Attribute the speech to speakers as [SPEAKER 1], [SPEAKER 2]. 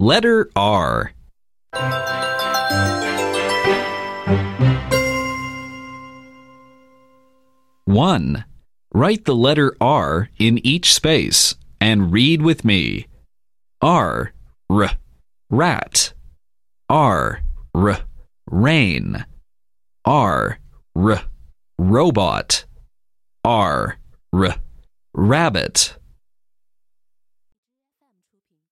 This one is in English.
[SPEAKER 1] Letter R. One. Write the letter R in each space and read with me. R, r, rat. R, r, rain. R, r, robot. R, r, rabbit.